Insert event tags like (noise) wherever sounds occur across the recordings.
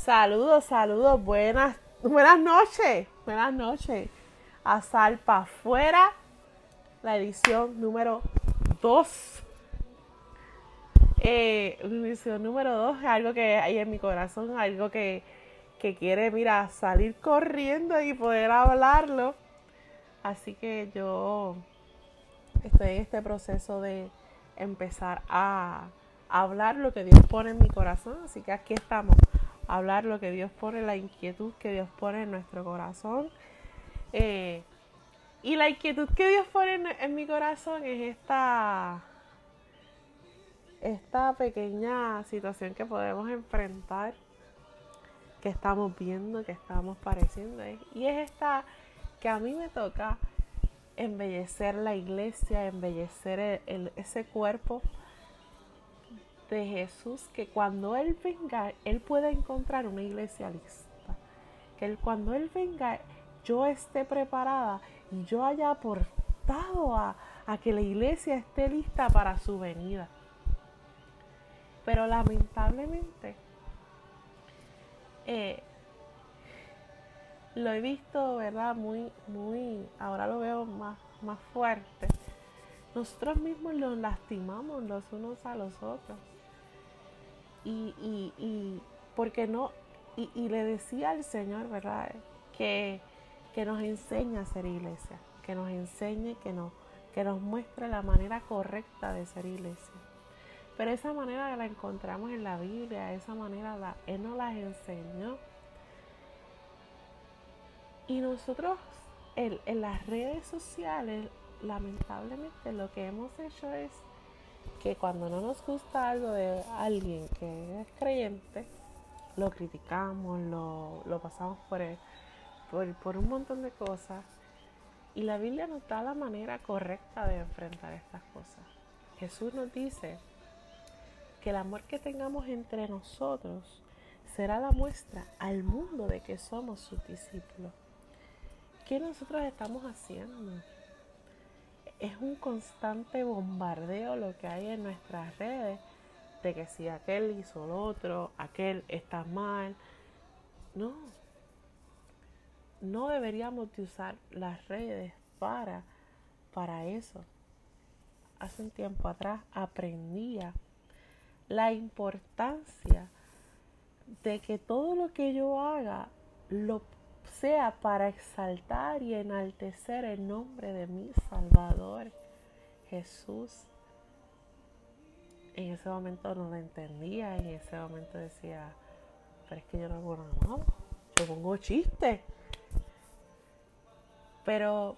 Saludos, saludos, buenas, buenas noches, buenas noches. A Salpa afuera, la edición número 2. Eh, edición número 2 es algo que hay en mi corazón, algo que, que quiere, mira, salir corriendo y poder hablarlo. Así que yo estoy en este proceso de empezar a hablar lo que Dios pone en mi corazón. Así que aquí estamos, hablar lo que Dios pone, la inquietud que Dios pone en nuestro corazón. Eh, y la inquietud que Dios pone en, mi corazón es esta, esta pequeña situación que podemos enfrentar, que estamos viendo, que estamos pareciendo. Y es esta que a mí me toca embellecer la iglesia, embellecer ese cuerpo de Jesús, que cuando Él venga, Él pueda encontrar una iglesia lista. Que él, cuando Él venga, yo esté preparada y yo haya aportado a, a que la iglesia esté lista para su venida. Pero lamentablemente, eh, lo he visto, ¿verdad? Muy, muy, ahora lo veo más, más fuerte. Nosotros mismos nos lastimamos los unos a los otros. Y, y, y porque no, y, le decía al Señor, ¿verdad? Que, que nos enseñe a ser iglesia, que nos enseñe, que nos, que nos muestre la manera correcta de ser iglesia. Pero esa manera la encontramos en la Biblia, esa manera la, Él nos la enseñó y nosotros en, las redes sociales, lamentablemente lo que hemos hecho es que cuando no nos gusta algo de alguien que es creyente, lo criticamos, lo, pasamos por, por, por, un montón de cosas. Y la Biblia nos da la manera correcta de enfrentar estas cosas. Jesús nos dice que el amor que tengamos entre nosotros será la muestra al mundo de que somos sus discípulos. ¿Qué nosotros estamos haciendo? Es un constante bombardeo lo que hay en nuestras redes de que si aquel hizo lo otro, aquel está mal. No, no deberíamos de usar las redes para, para eso. Hace un tiempo atrás aprendía la importancia de que todo lo que yo haga lo sea para exaltar y enaltecer el nombre de mi Salvador Jesús. En ese momento no lo entendía, en ese momento decía, pero es que yo no hago nada yo pongo chiste. Pero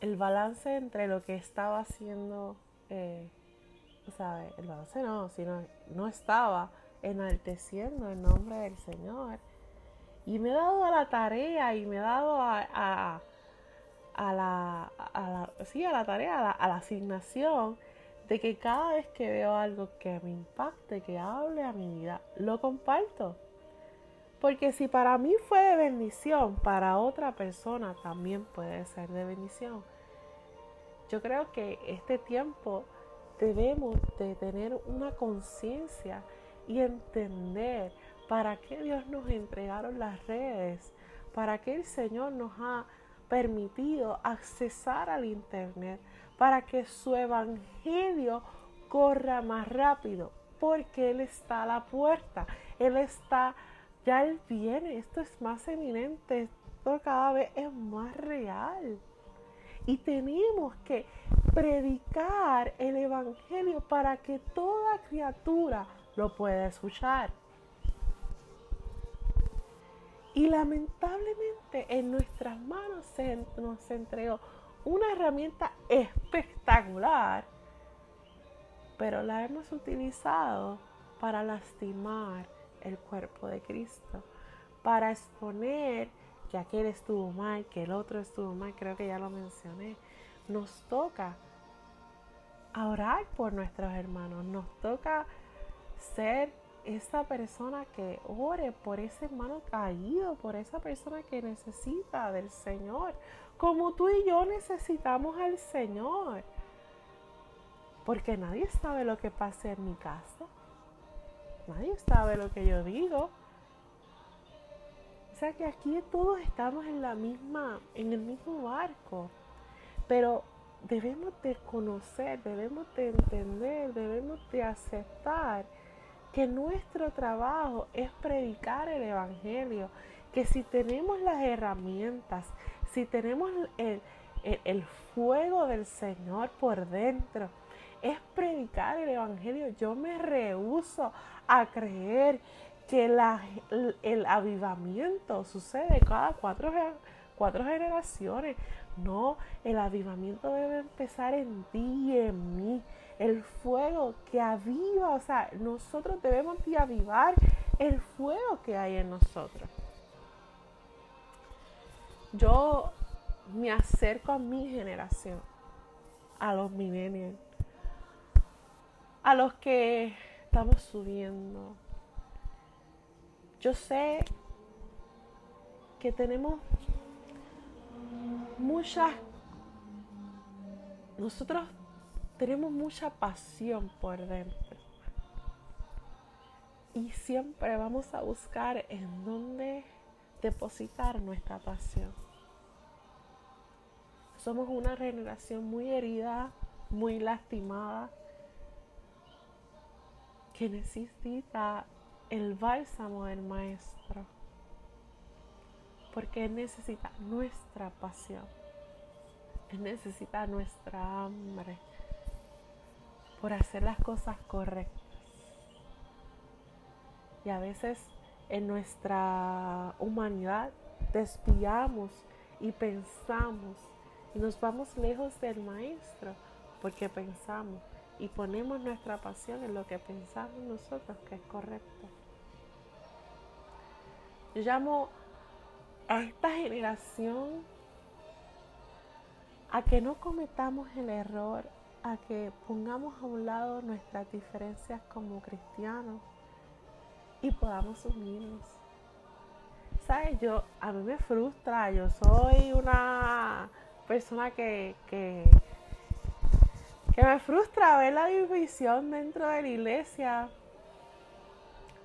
el balance entre lo que estaba haciendo, eh, ¿sabe? El balance no, sino no estaba enalteciendo el nombre del Señor y me he dado a la tarea y me he dado a, a, la, a la, sí, a la tarea, a la, asignación de que cada vez que veo algo que me impacte, que hable a mi vida, lo comparto. Porque si para mí fue de bendición, para otra persona también puede ser de bendición. Yo creo que este tiempo debemos de tener una conciencia y entender para qué Dios nos entregaron las redes, para qué el Señor nos ha permitido accesar al Internet, para que su evangelio corra más rápido, porque Él está a la puerta, Él está, ya Él viene, esto es más eminente, esto cada vez es más real. Y tenemos que predicar el Evangelio para que toda criatura lo pueda escuchar. Y lamentablemente en nuestras manos nos entregó una herramienta espectacular, pero la hemos utilizado para lastimar el cuerpo de Cristo, para exponer que aquel estuvo mal, que el otro estuvo mal, creo que ya lo mencioné. Nos toca orar por nuestros hermanos, nos toca ser esa persona que ore por ese hermano caído, por esa persona que necesita del Señor, como tú y yo necesitamos al Señor. Porque nadie sabe lo que pasa en mi casa. Nadie sabe lo que yo digo. sea que aquí todos estamos en la misma, en el mismo barco. Pero debemos de conocer, debemos de entender, debemos de aceptar que nuestro trabajo es predicar el Evangelio, que si tenemos las herramientas, si tenemos el, el, fuego del Señor por dentro, es predicar el Evangelio. Yo me rehuso a creer que el, avivamiento sucede cada cuatro, cuatro generaciones. No, el avivamiento debe empezar en ti y en mí. El fuego que aviva, o sea, nosotros debemos de avivar el fuego que hay en nosotros. Yo me acerco a mi generación, a los millennials, a los que estamos subiendo. Yo sé que tenemos muchas, nosotros tenemos mucha pasión por dentro. Y siempre vamos a buscar en dónde depositar nuestra pasión. Somos una generación muy herida, muy lastimada, que necesita el bálsamo del Maestro porque necesita nuestra pasión. Necesita nuestra hambre por hacer las cosas correctas. Y a veces en nuestra humanidad desviamos y pensamos y nos vamos lejos del Maestro porque pensamos y ponemos nuestra pasión en lo que pensamos nosotros que es correcto. Yo llamo a esta generación a que no cometamos el error, a que pongamos a un lado nuestras diferencias como cristianos y podamos unirnos. ¿Sabes? Yo, a mí me frustra, yo soy una persona que, que, que me frustra ver la división dentro de la iglesia,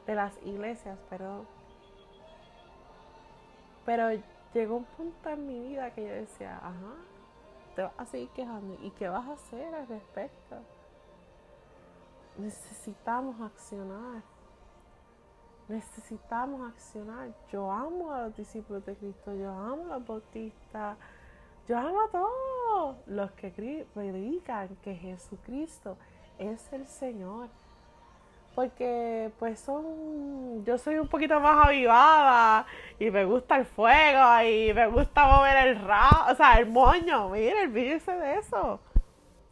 de las iglesias, perdón pero llegó un punto en mi vida que yo decía, ajá, te vas a seguir quejando. ¿Y qué vas a hacer al respecto? Necesitamos accionar. Necesitamos accionar. Yo amo a los discípulos de Cristo, yo amo a los bautistas, yo amo a todos los que predican que Jesucristo es el Señor porque pues son, yo soy un poquito más avivada y me gusta el fuego y me gusta mover el ra, o sea, el moño, miren, olvídense de eso.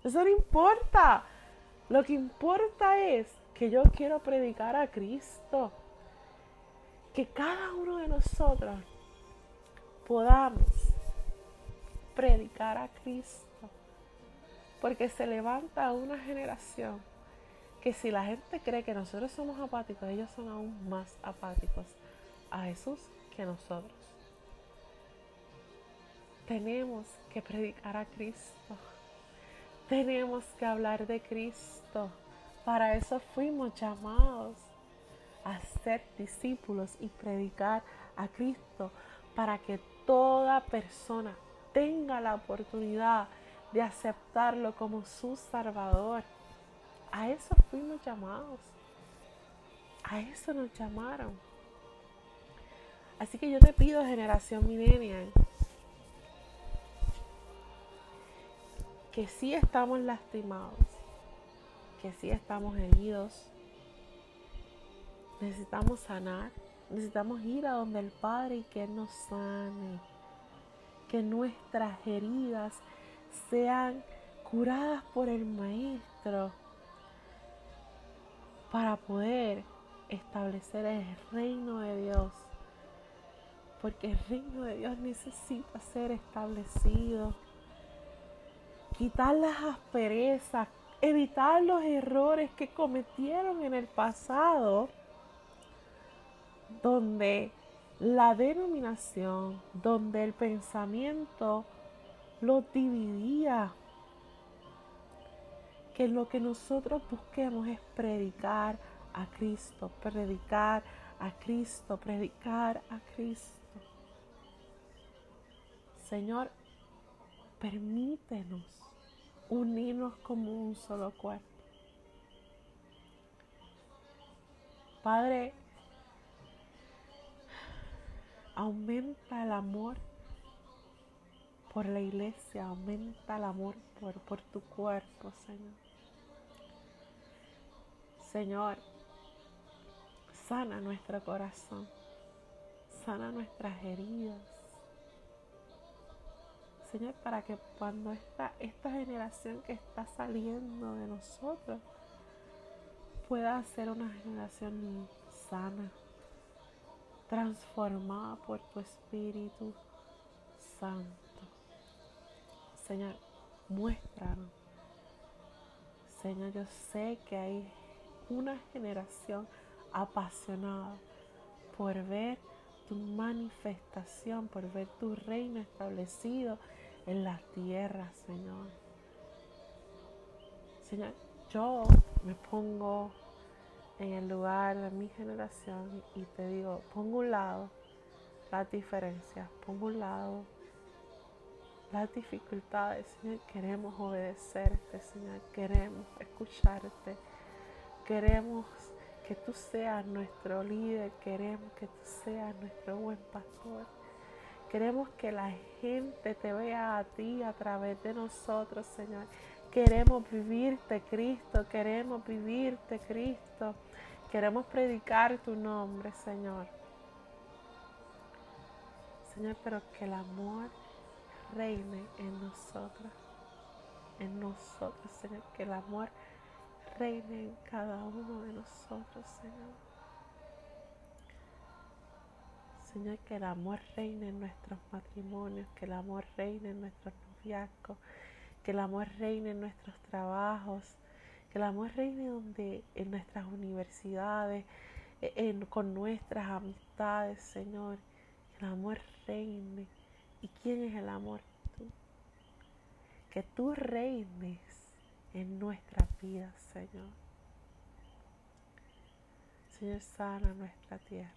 Eso no importa. Lo que importa es que yo quiero predicar a Cristo. Que cada uno de nosotros podamos predicar a Cristo. Porque se levanta una generación que si la gente cree que nosotros somos apáticos, ellos son aún más apáticos a Jesús que nosotros. Tenemos que predicar a Cristo. Tenemos que hablar de Cristo. Para eso fuimos llamados a ser discípulos y predicar a Cristo para que toda persona tenga la oportunidad de aceptarlo como su Salvador a eso fuimos llamados. A eso nos llamaron. Así que yo te pido, generación millennial, que sí estamos lastimados, que sí estamos heridos, necesitamos sanar, necesitamos ir a donde el Padre y que nos sane, que nuestras heridas sean curadas por el Maestro para poder establecer el reino de Dios. Porque el reino de Dios necesita ser establecido. Quitar las asperezas, evitar los errores que cometieron en el pasado, donde la denominación, donde el pensamiento lo dividía que lo que nosotros busquemos es predicar a Cristo, predicar a Cristo, predicar a Cristo. Señor, permítenos unirnos como un solo cuerpo. Padre, aumenta el amor por la iglesia, aumenta el amor por, tu cuerpo, Señor. Señor, sana nuestro corazón, sana nuestras heridas. Señor, para que cuando esta, esta generación que está saliendo de nosotros pueda ser una generación sana, transformada por tu Espíritu Santo. Señor, muéstranos. Señor, yo sé que hay una generación apasionada por ver tu manifestación, por ver tu reino establecido en la tierra, Señor. Señor, yo me pongo en el lugar de mi generación y te digo, pongo un lado las diferencias, pongo un lado las dificultades, Señor, queremos obedecerte, Señor, queremos escucharte, queremos que tú seas nuestro líder, queremos que tú seas nuestro buen pastor. Queremos que la gente te vea a ti a través de nosotros, Señor. Queremos vivirte, Cristo, queremos vivirte, Cristo. Queremos predicar tu nombre, Señor. Señor, pero que el amor reine en nosotros, en nosotros, Señor, que el amor reine en cada uno de nosotros, Señor. Señor, que el amor reine en nuestros matrimonios, que el amor reine en nuestros noviazgos, que el amor reine en nuestros trabajos, que el amor reine donde, en nuestras universidades, e, con nuestras amistades, Señor. Que el amor reine ¿Y quién es el amor? Tú. Que tú reines en nuestra vida, Señor. Señor, sana nuestra tierra.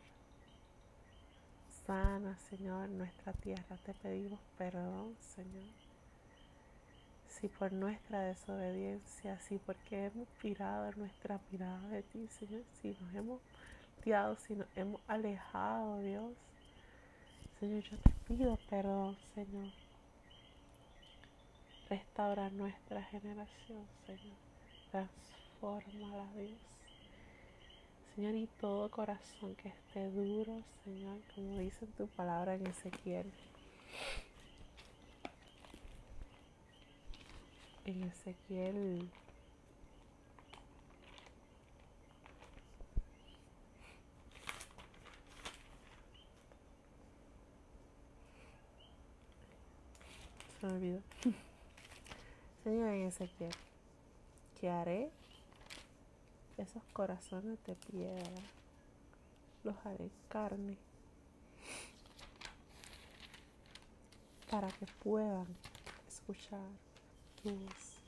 Sana, Señor, nuestra tierra. Te pedimos perdón, Señor. Si por nuestra desobediencia, si porque hemos tirado nuestra mirada de ti, Señor, si nos hemos tirado, si nos hemos alejado, Dios Señor, yo te pido perdón, Señor. Restaura nuestra generación, Señor. Transforma Dios. Señor, y todo corazón que esté duro, Señor, como dice tu palabra en Ezequiel. En Ezequiel me olvidó. (laughs) Señor en Ezequiel, que haré esos corazones de piedra, los haré carne, para que puedan escuchar tu voz.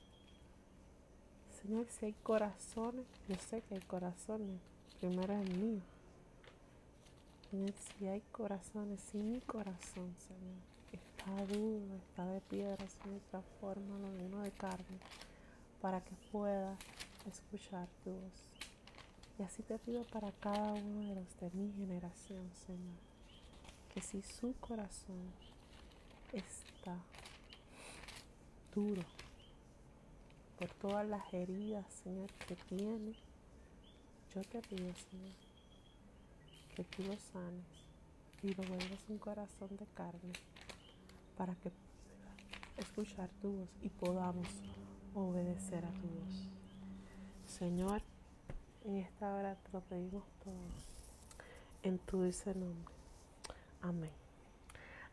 Señor, si hay corazones, yo sé que hay corazones, primero es mío. Señor, si hay corazones, si mi corazón, Señor está duro, está de piedra, Señor, transfórmalo en uno de carne para que pueda escuchar tu voz. Y así te pido para cada uno de los de mi generación, Señor, que si su corazón está duro por todas las heridas, Señor, que tiene, yo te pido, Señor, que tú lo sanes y lo vuelvas un corazón de carne para que escuchar tu voz y podamos obedecer a tu voz. Señor, en esta hora te lo pedimos todos en tu dulce nombre. Amén.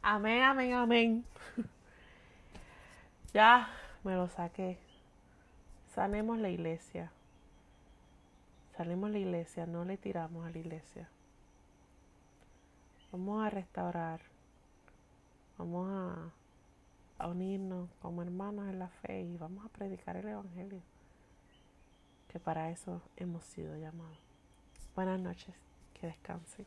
Amén, amén, amén. (laughs) ya me lo saqué. Sanemos la iglesia. Sanemos la iglesia, no le tiramos a la iglesia. Vamos a restaurar Vamos a, unirnos como hermanos en la fe y vamos a predicar el Evangelio, que para eso hemos sido llamados. Buenas noches, que descansen.